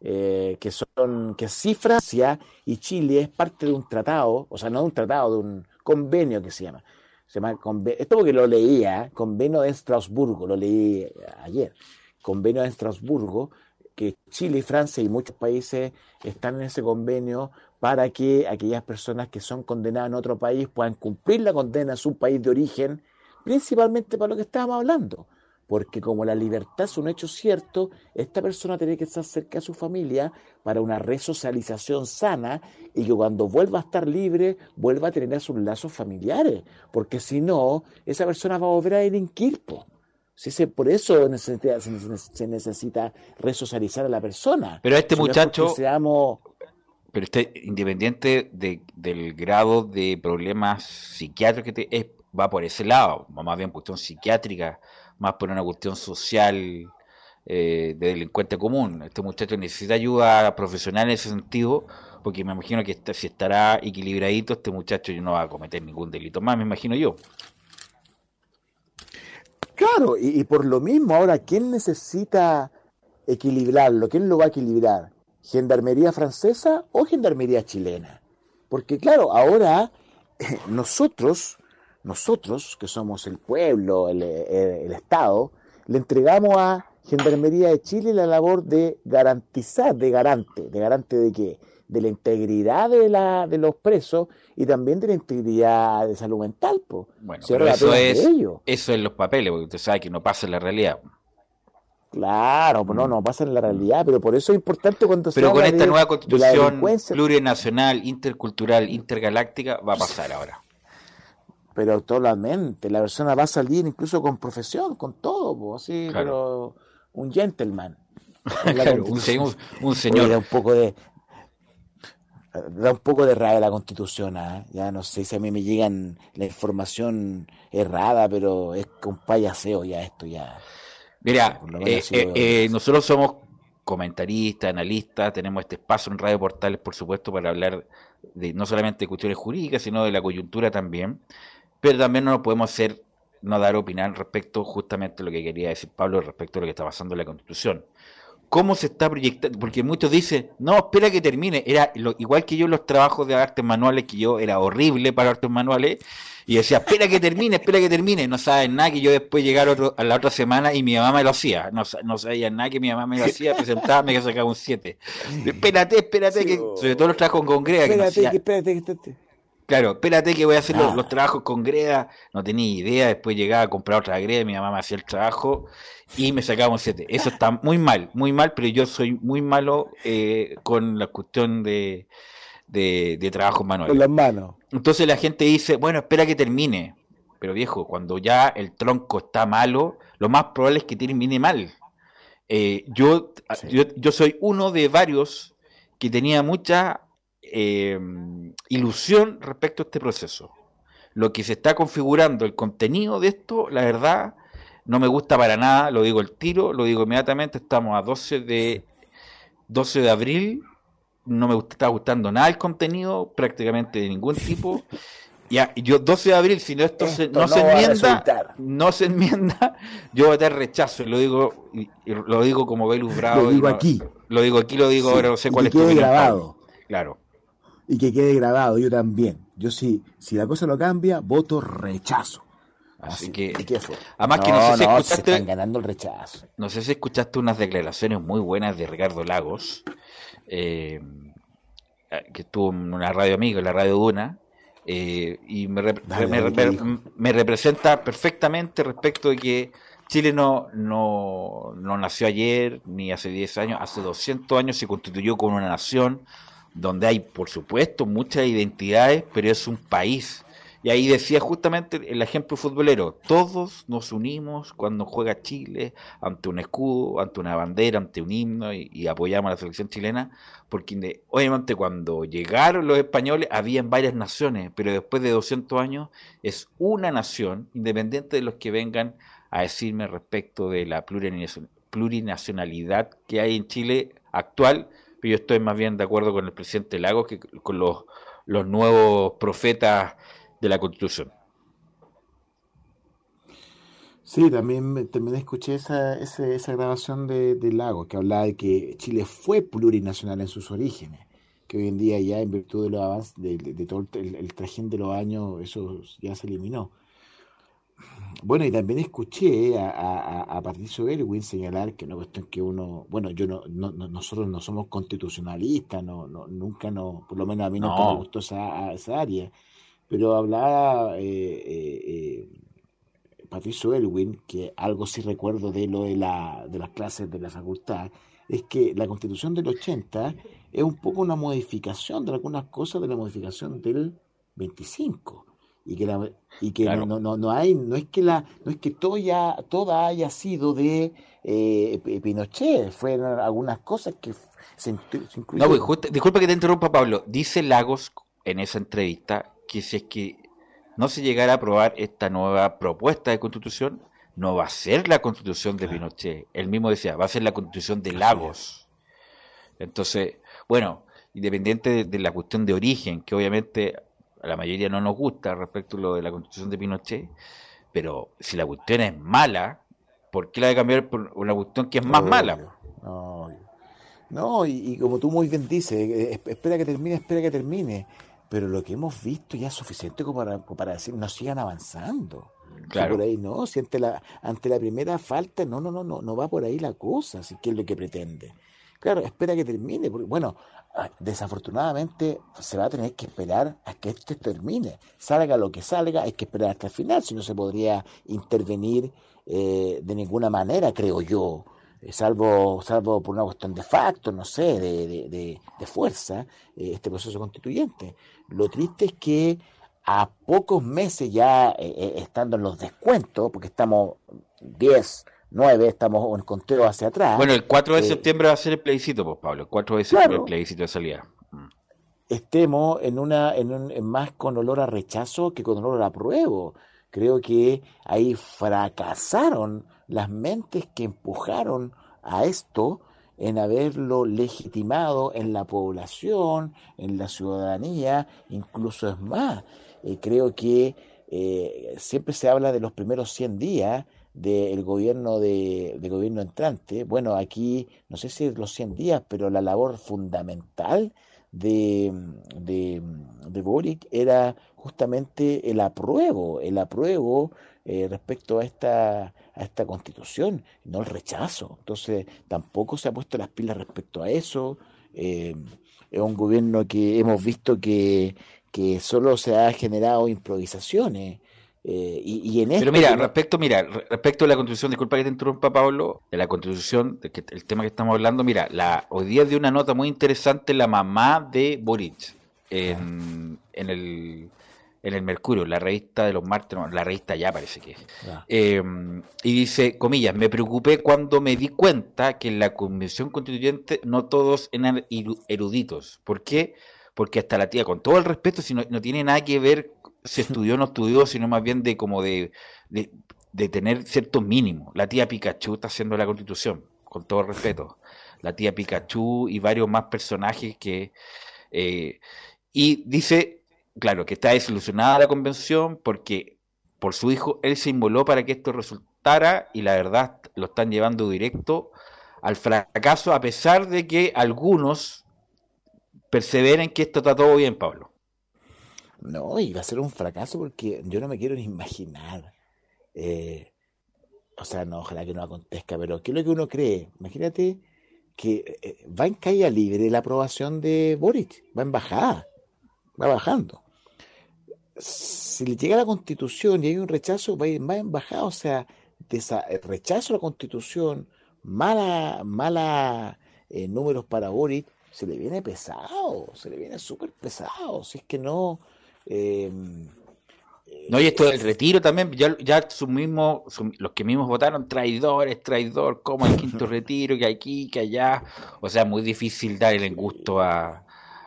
Eh, que son que sí Francia y Chile es parte de un tratado, o sea, no de un tratado, de un convenio que se llama. Se llama esto porque lo leía, convenio de Estrasburgo, lo leí ayer. Convenio de Estrasburgo, que Chile Francia y muchos países están en ese convenio para que aquellas personas que son condenadas en otro país puedan cumplir la condena en su país de origen, principalmente para lo que estábamos hablando, porque como la libertad es un hecho cierto, esta persona tiene que estar cerca de su familia para una resocialización sana y que cuando vuelva a estar libre, vuelva a tener sus lazos familiares, porque si no, esa persona va a volver a delinquir. Se, por eso necesita, se, necesita resocializar a la persona. Pero este muchacho, seamos... pero este, independiente del grado de problemas psiquiátricos que te, va por ese lado, más bien cuestión psiquiátrica, más por una cuestión social eh, de delincuente común. Este muchacho necesita ayuda profesional en ese sentido, porque me imagino que si estará equilibradito, este muchacho no va a cometer ningún delito más, me imagino yo. Claro, y, por lo mismo, ahora, ¿quién necesita equilibrarlo? ¿Quién lo va a equilibrar? ¿Gendarmería francesa o gendarmería chilena? Porque claro, ahora nosotros nosotros, que somos el pueblo, el, Estado, le entregamos a Gendarmería de Chile la labor de garantizar, de garante, de garante de qué? De la integridad de, la, de los presos y también de la integridad de salud mental. Bueno, pero eso es, eso es los papeles, porque usted sabe que no pasa en la realidad. Claro, pues no, no pasa en la realidad, pero por eso es importante cuando pero con esta nueva constitución plurinacional, intercultural, intergaláctica, va a pasar ahora pero totalmente. La persona va a salir incluso con profesión, con todo, así, pero un gentleman. un, señor. Un poco de da un poco de rabia la constitución, ¿ah? ya no sé si a mí me llegan la información errada, pero es un payaseo ya esto ya. Mira, eh, eh, eh, nosotros somos comentaristas, analistas, tenemos este espacio en Radio Portales, por supuesto, para hablar de no solamente de cuestiones jurídicas, sino de la coyuntura también pero también no nos podemos hacer, no dar opinión respecto justamente a lo que quería decir Pablo respecto a lo que está pasando en la Constitución. ¿Cómo se está proyectando? Porque muchos dicen, no, espera que termine. Era igual que yo los trabajos de artes manuales, que yo era horrible para artes manuales, y decía, espera que termine, espera que termine. No saben nada que yo después llegara a la otra semana y mi mamá me lo hacía. No, no sabía nada que mi mamá me lo hacía, presentaba, me sacaba un 7. Espérate, espérate, que, sobre todo los trabajos con Grea. Espérate, que, espérate, espérate. Claro, espérate que voy a hacer los, ah. trabajos con greda. No tenía idea. Después llegaba a comprar otra greda. Mi mamá me hacía el trabajo y me sacaba un 7. Eso está muy mal, muy mal. Pero yo soy muy malo eh, con la cuestión de, de, trabajo manual. Con las manos. Entonces la gente dice, bueno, espera que termine. Pero viejo, cuando ya el tronco está malo, lo más probable es que termine mal. Eh, yo, yo, yo soy uno de varios que tenía mucha eh, ilusión respecto a este proceso. Lo que se está configurando, el contenido de esto, la verdad, no me gusta para nada, lo digo el tiro, lo digo inmediatamente, estamos a 12 de 12 de abril, no me está gustando nada el contenido, prácticamente de ningún tipo. Ya, yo 12 de abril, si no esto, no, se enmienda, no se enmienda, yo voy a tener rechazo, lo digo, lo digo como Belus Bravo. Lo digo aquí. Lo digo aquí, lo digo, ahora no sé cuál es tu grabado. Claro y que quede grabado, yo también. Yo sí, si la cosa no cambia, voto rechazo. Así, que, fue? además que no, sé si escuchaste, se están ganando el rechazo. No sé si escuchaste unas declaraciones muy buenas de Ricardo Lagos, eh, que estuvo en una radio amiga, en la radio Duna, eh, y me, me, representa perfectamente respecto de que Chile no, no, no nació ayer, ni hace 10 años, hace 200 años se constituyó como una nación donde hay, por supuesto, muchas identidades, pero es un país. Y ahí decía justamente el ejemplo futbolero, todos nos unimos cuando juega Chile ante un escudo, ante una bandera, ante un himno y, apoyamos a la selección chilena, porque obviamente cuando llegaron los españoles habían varias naciones, pero después de 200 años es una nación, independiente de los que vengan a decirme respecto de la plurinacionalidad que hay en Chile actual, yo estoy más bien de acuerdo con el presidente Lagos que con los, los nuevos profetas de la Constitución. Sí, también, también escuché esa, esa, grabación de, de Lago, que hablaba de que Chile fue plurinacional en sus orígenes, que hoy en día ya en virtud de los avances, de, todo el, el, de los años, eso ya se eliminó. Bueno, y también escuché a, a, a Patricio Erwin señalar que una cuestión que uno, bueno, yo no, no, nosotros no somos constitucionalistas, no, no, nunca no, por lo menos a mí nunca me gustó esa, esa área, pero hablaba eh, eh, eh Patricio Elwin, que algo sí recuerdo de lo de, la, de las clases de la facultad, es que la constitución del 80 es un poco una modificación de algunas cosas de la modificación del 25 y que la, y que no, no, no, hay no es que la no es que todo ya toda haya sido de eh, Pinochet fueron algunas cosas que se, incluyeron. no pues, disculpa que te interrumpa Pablo dice Lagos en esa entrevista que si es que no se llegara a aprobar esta nueva propuesta de constitución, no va a ser la constitución de Pinochet. Él mismo decía, va a ser la constitución de Lagos. Entonces, bueno, independiente de, la cuestión de origen, que obviamente a la mayoría no nos gusta respecto a lo de la constitución de Pinochet, pero si la cuestión es mala, ¿por qué la de cambiar por una cuestión que es más mala? No, y, como tú muy bien dices, eh, espera que termine, espera que termine pero lo que hemos visto ya es suficiente como para, para decir, no sigan avanzando. Claro. por ahí no, si ante la, ante la primera falta, no, no, no, no, no va por ahí la cosa, que es lo que pretende. Claro, espera que termine, porque bueno, desafortunadamente se va a tener que esperar a que esto termine. Salga lo que salga, hay que esperar hasta el final, si no se podría intervenir eh, de ninguna manera, creo yo. Eh, salvo, salvo por una cuestión de facto, no sé, de, de, fuerza, eh, este proceso constituyente. Lo triste es que a pocos meses ya estando en los descuentos, porque estamos 10, 9, estamos en conteo hacia atrás. Bueno, el 4 de septiembre va a ser el plebiscito, pues Pablo, el 4 de septiembre el plebiscito de salida. Mm. Estemos en una en un, más con olor a rechazo que con olor a apruebo. Creo que ahí fracasaron las mentes que empujaron a esto en haberlo legitimado en la población, en la ciudadanía, incluso es más. Eh, creo que eh, siempre se habla de los primeros 100 días del gobierno de, gobierno entrante. Bueno, aquí no sé si los 100 días, pero la labor fundamental de, de, de Boric era justamente el apruebo, el apruebo eh, respecto a esta, a esta constitución, no el rechazo. Entonces, tampoco se ha puesto las pilas respecto a eso. Eh, es un gobierno que hemos visto que, que solo se ha generado improvisaciones. Eh, y, en Pero mira, respecto, mira, respecto a la constitución, disculpa que te interrumpa, Pablo, de la constitución, de que, el tema que estamos hablando, mira, la, hoy día dio una nota muy interesante la mamá de Boric en, en el en el Mercurio, la revista de los martes, la revista ya parece que es. Eh, y dice, comillas, me preocupé cuando me di cuenta que en la Convención Constituyente no todos eran eruditos. ¿Por qué? Porque hasta la tía, con todo el respeto, si no, tiene nada que ver si estudió o no estudió, sino más bien de como de, de, tener ciertos mínimos. La tía Pikachu está haciendo la Constitución, con todo respeto. La tía Pikachu y varios más personajes que... Eh, y dice, claro, que está desilusionada la convención porque por su hijo él se inmoló para que esto resultara y la verdad lo están llevando directo al fracaso a pesar de que algunos perseveren que esto está todo bien, Pablo. No, y va a ser un fracaso porque yo no me quiero ni imaginar. Eh, o sea, no, ojalá que no acontezca, pero ¿qué es lo que uno cree? Imagínate que eh, va en caída libre la aprobación de Boric, va en bajada, va bajando si le llega la constitución y hay un rechazo, va, va en bajada, o sea, rechazo a la constitución, mala, mala eh, números para Boric, se le viene pesado, se le viene súper pesado, si es que no... Em, no, y esto del retiro también, ya, ya sus mismos, los que mismos votaron, traidores, traidor, como el quinto retiro, que aquí, que allá, o sea, muy difícil dar el gusto a,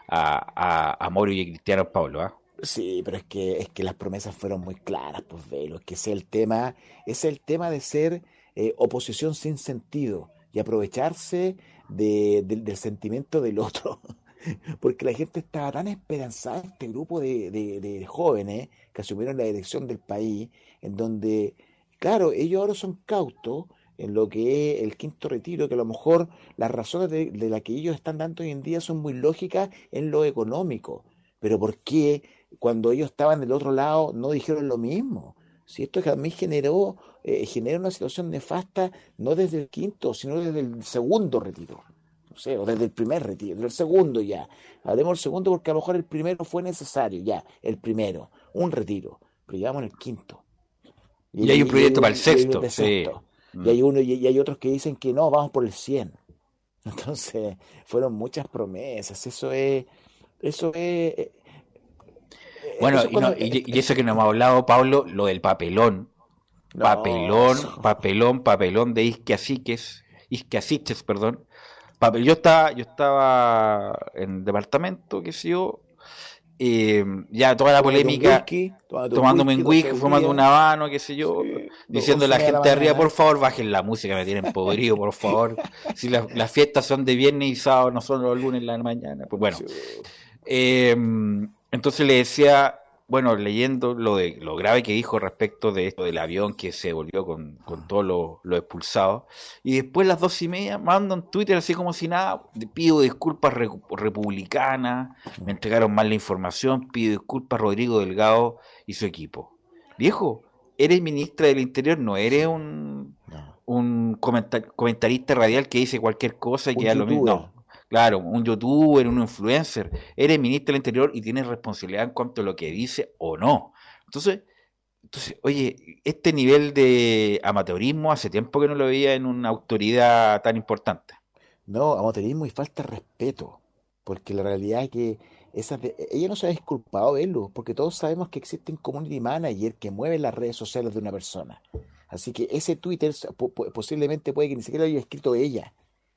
a, a, Moro y a Cristiano Pablo, ¿ah? Sí, pero es que, es que las promesas fueron muy claras, pues velo, es que es el tema, es el tema de ser eh, oposición sin sentido y aprovecharse de, del sentimiento del otro. Porque la gente estaba tan esperanzada, este grupo de, de, jóvenes que asumieron la dirección del país, en donde claro, ellos ahora son cautos en lo que es el quinto retiro, que a lo mejor las razones de, de las que ellos están dando hoy en día son muy lógicas en lo económico. Pero ¿por qué cuando ellos estaban del otro lado no dijeron lo mismo? Si esto a mí generó, eh, genera una situación nefasta no desde el quinto, sino desde el segundo retiro. No sé, o desde el primer retiro, del segundo ya. Hablemos del segundo porque a lo mejor el primero fue necesario, ya, el primero, un retiro. Pero llevamos en el quinto. Y, hay un proyecto para el sexto. Y hay uno y, hay otros que dicen que no, vamos por el 100. Entonces, fueron muchas promesas. Eso es. Eso es. Eh, bueno, y, eso que nos hemos hablado, Pablo, lo del papelón. Papelón, papelón, papelón de Isquiasiques, Isquiasiches, perdón. Papel, yo estaba, yo estaba en el departamento, qué sé yo, eh, ya toda la polémica, tomándome un whisky, fumando un habano, qué sé yo, diciendo a la gente de arriba, por favor, bajen la música, me tienen podrido, por favor. si las fiestas son de viernes y sábado, no son los lunes en la mañana. Pues bueno, eh, entonces le decía, bueno, leyendo lo de lo grave que dijo respecto de esto del avión que se volvió con, con todos los lo expulsados, y después las dos y media mandan Twitter así como si nada, pido disculpas republicanas, me entregaron mal la información, pido disculpas Rodrigo Delgado y su equipo. Viejo, eres ministra del Interior, no eres un, un comentarista radial que dice cualquier cosa y que ya lo mismo. Claro, un youtuber, un influencer, eres ministro del Interior y tienes responsabilidad en cuanto a lo que dice o no. Entonces, entonces, oye, este nivel de amateurismo hace tiempo que no lo veía en una autoridad tan importante. No, amateurismo y falta de respeto, porque la realidad es que ella no se ha disculpado verlo, porque todos sabemos que existen community manager que mueven las redes sociales de una persona. Así que ese Twitter posiblemente puede que ni siquiera lo haya escrito ella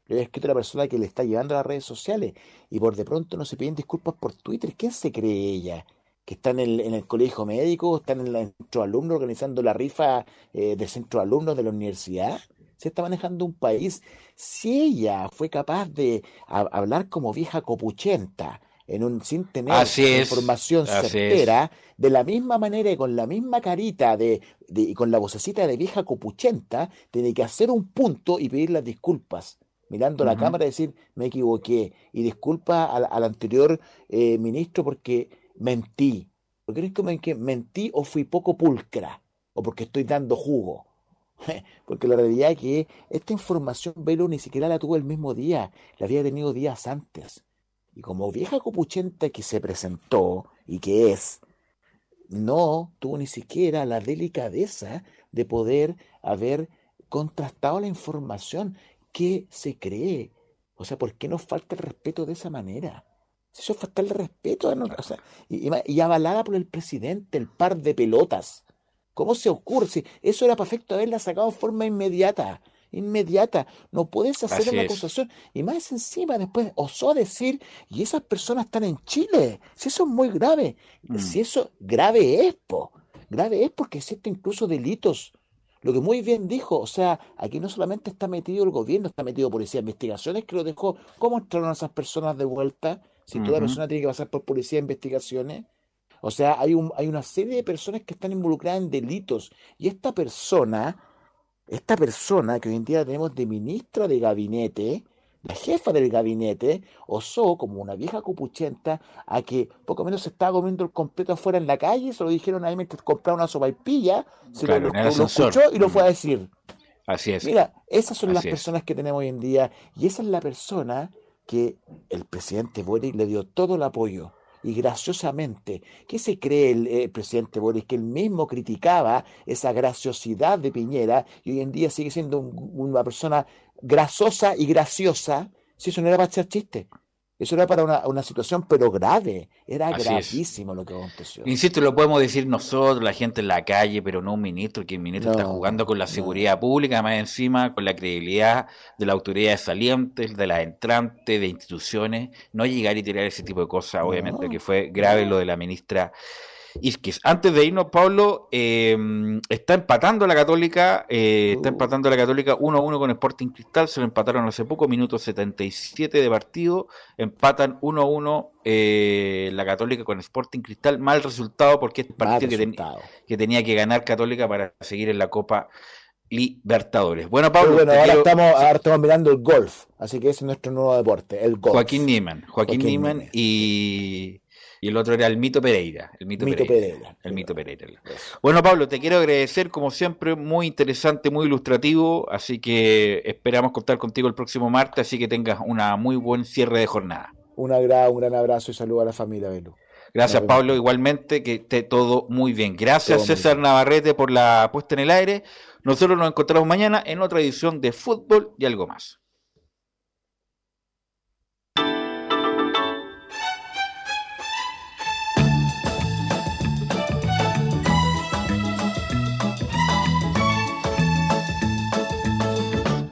lo había escrito la persona que le está llevando a las redes sociales y por de pronto no se piden disculpas por Twitter. ¿Quién se cree ella? ¿Que está en el, en el colegio médico? ¿Están en el centro alumnos organizando la rifa eh, de centro alumnos de la universidad? Se está manejando un país. Si ella fue capaz de hablar como vieja copuchenta, en un, sin tener información certera, de la misma manera y con la misma carita de, de, y con la vocecita de vieja copuchenta, tiene que hacer un punto y pedir las disculpas mirando la cámara y decir, me equivoqué y disculpa al, anterior eh, ministro porque mentí. ¿Por qué es que mentí o fui poco pulcra? O porque estoy dando jugo. Porque la realidad es que esta información Velo ni siquiera la tuvo el mismo día, la había tenido días antes. Y como vieja copuchenta que se presentó y que es, no tuvo ni siquiera la delicadeza de poder haber contrastado la información qué se O sea, ¿por qué nos falta el respeto de esa manera? Eso es faltarle respeto. O sea, y, avalada por el presidente, el par de pelotas. ¿Cómo se ocurre? Si eso era perfecto haberla sacado de forma inmediata. Inmediata. No puedes hacer una acusación. Y más encima, después osó decir, y esas personas están en Chile. Si eso es muy grave. Mm. Si eso grave es, po. Grave es porque existen incluso delitos lo que muy bien dijo, o sea, aquí no solamente está metido el gobierno, está metido policía de investigaciones que lo dejó. ¿Cómo entraron esas personas de vuelta? Si toda persona tiene que pasar por policía de investigaciones. O sea, hay, un, hay una serie de personas que están involucradas en delitos. Y esta persona, esta persona que hoy en día tenemos de ministra de gabinete, la jefa del gabinete osó, como una vieja cupuchenta, a que poco menos se estaba comiendo el completo afuera en la calle, se lo dijeron ahí mientras compraba una sopa y pilla, se lo, escuchó y lo fue a decir. Así es. Mira, esas son las personas que tenemos hoy en día y esa es la persona que el presidente Boric le dio todo el apoyo. Y graciosamente, ¿qué se cree el, el, presidente Boris? Que él mismo criticaba esa graciosidad de Piñera y hoy en día sigue siendo una persona grasosa y graciosa, si eso no era para echar chiste. Eso era para una, una situación, pero grave. Era gravísimo lo que aconteció. Insisto, lo podemos decir nosotros, la gente en la calle, pero no un ministro, que el ministro está jugando con la seguridad pública, más encima, con la credibilidad de las autoridades salientes, de las entrantes, de instituciones. No llegar y tirar ese tipo de cosas, obviamente, que fue grave lo de la ministra Isquis. Antes de irnos, Pablo, eh, está empatando la Católica, eh, está uh. empatando la Católica 1-1 con Sporting Cristal, se lo empataron hace poco, minuto 77 de partido, empatan 1-1 eh, la Católica con Sporting Cristal, mal resultado porque es partido que, que, tenía que ganar Católica para seguir en la Copa Libertadores. Bueno, Pablo. bueno, ahora, estamos, ahora estamos mirando el golf, así que ese es nuestro nuevo deporte, el golf. Joaquín Niemann, Joaquín, Niemann, y, el otro era el Mito Pereira. El Mito, Pereira, El Mito Pereira. Bueno, Pablo, te quiero agradecer, como siempre, muy interesante, muy ilustrativo, así que esperamos contar contigo el próximo martes, así que tengas una muy buen cierre de jornada. Un, un gran abrazo y saludo a la familia, Belu. Gracias, Pablo. Igualmente, que esté todo muy bien. Gracias, César Navarrete, por la puesta en el aire. Nosotros nos encontramos mañana en otra edición de Fútbol y algo más.